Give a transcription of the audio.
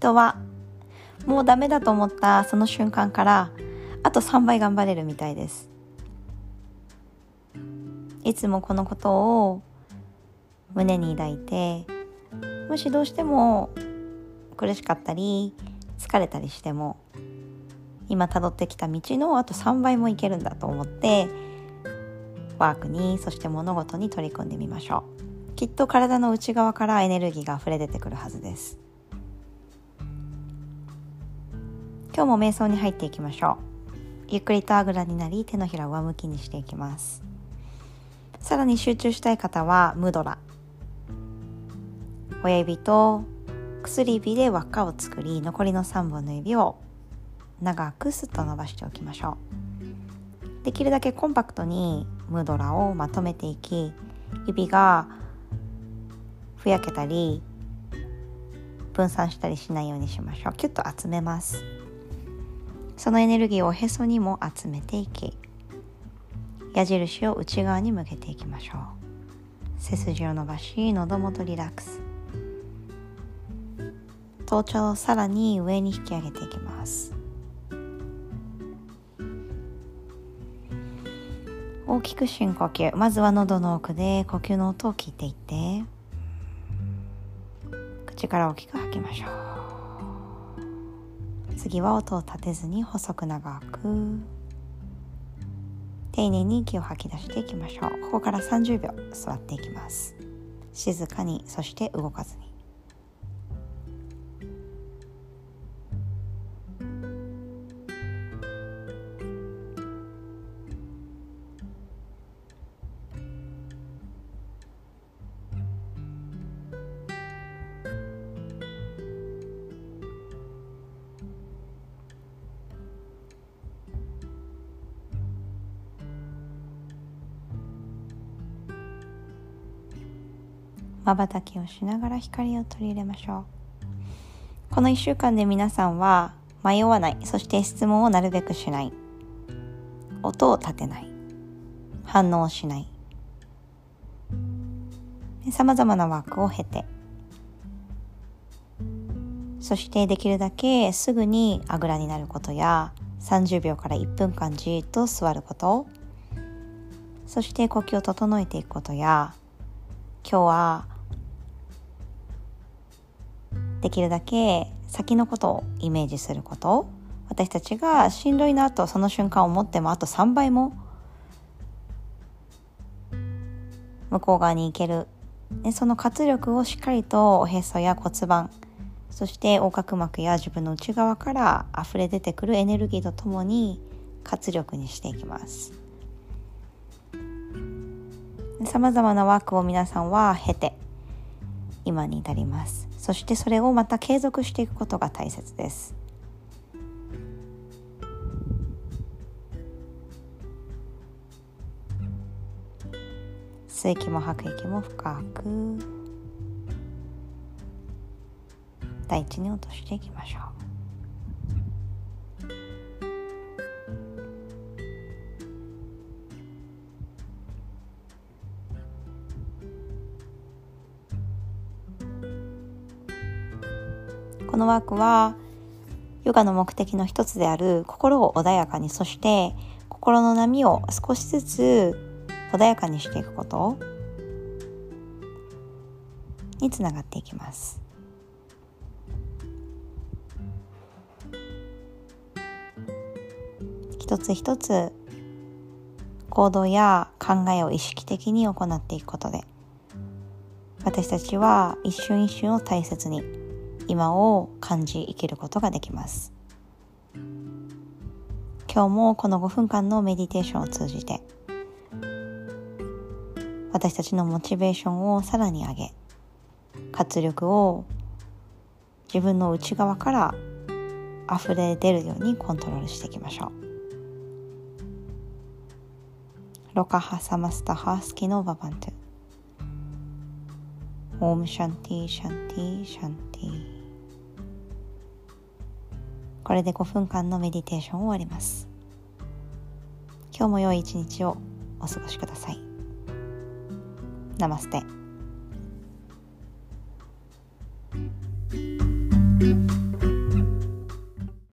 人はもうダメだと思ったその瞬間からあと3倍頑張れるみたいです。いつもこのことを胸に抱いてもしどうしても苦しかったり疲れたりしても今たどってきた道のあと3倍もいけるんだと思ってワークにそして物事に取り組んでみましょう。きっと体の内側からエネルギーが溢れ出てくるはずです。今日も瞑想に入っていきましょう。ゆっくりとあぐらになり手のひらを上向きにしていきます。さらに集中したい方はムドラ。親指と薬指で輪っかを作り残りの3本の指を長くスッと伸ばしておきましょう。できるだけコンパクトにムドラをまとめていき指がふやけたり分散したりしないようにしましょう。キュッと集めます。そのエネルギーをへそにも集めていき矢印を内側に向けていきましょう。背筋を伸ばし喉元リラックス。頭頂をさらに上に引き上げていきます。大きく深呼吸。まずは喉の奥で呼吸の音を聞いていって口から大きく吐きましょう。次は音を立てずに細く長く。丁寧に息を吐き出していきましょう。ここから30秒座っていきます。静かにそして動かずに。まばたきをしながら光を取り入れましょう。この1週間で皆さんは迷わないそして質問をなるべくしない。音を立てない。反応しない。さまざまなワークを経て。そしてできるだけすぐにあぐらになることや30秒から1分間じっと座ること。そして呼吸を整えていくことや今日はできるだけ先のことをイメージすること。私たちがしんどいなとその瞬間を思ってもあと3倍も。向こう側に行ける。でその活力をしっかりとおへそや骨盤。そして横隔膜や自分の内側から溢れ出てくるエネルギーとともに活力にしていきます。さまざまなワークを皆さんは経て今に至ります。そしてそれをまた継続していくことが大切です。吸う息も吐く息も深く。大地に落としていきましょう。このワークはヨガの目的の一つである心を穏やかにそして心の波を少しずつ穏やかにしていくことにつながっていきます。一つ一つ行動や考えを意識的に行っていくことで私たちは一瞬一瞬を大切に今を感じ生きることができます。今日もこの5分間のメディテーションを通じて私たちのモチベーションをさらに上げ活力を自分の内側から溢れ出るようにコントロールしていきましょう。Lokah samastah sukhino bhavantu。 Om shanti shanti shanti これで5分間のメディテーションを終わります。今日も良い一日をお過ごしください。 Namaste。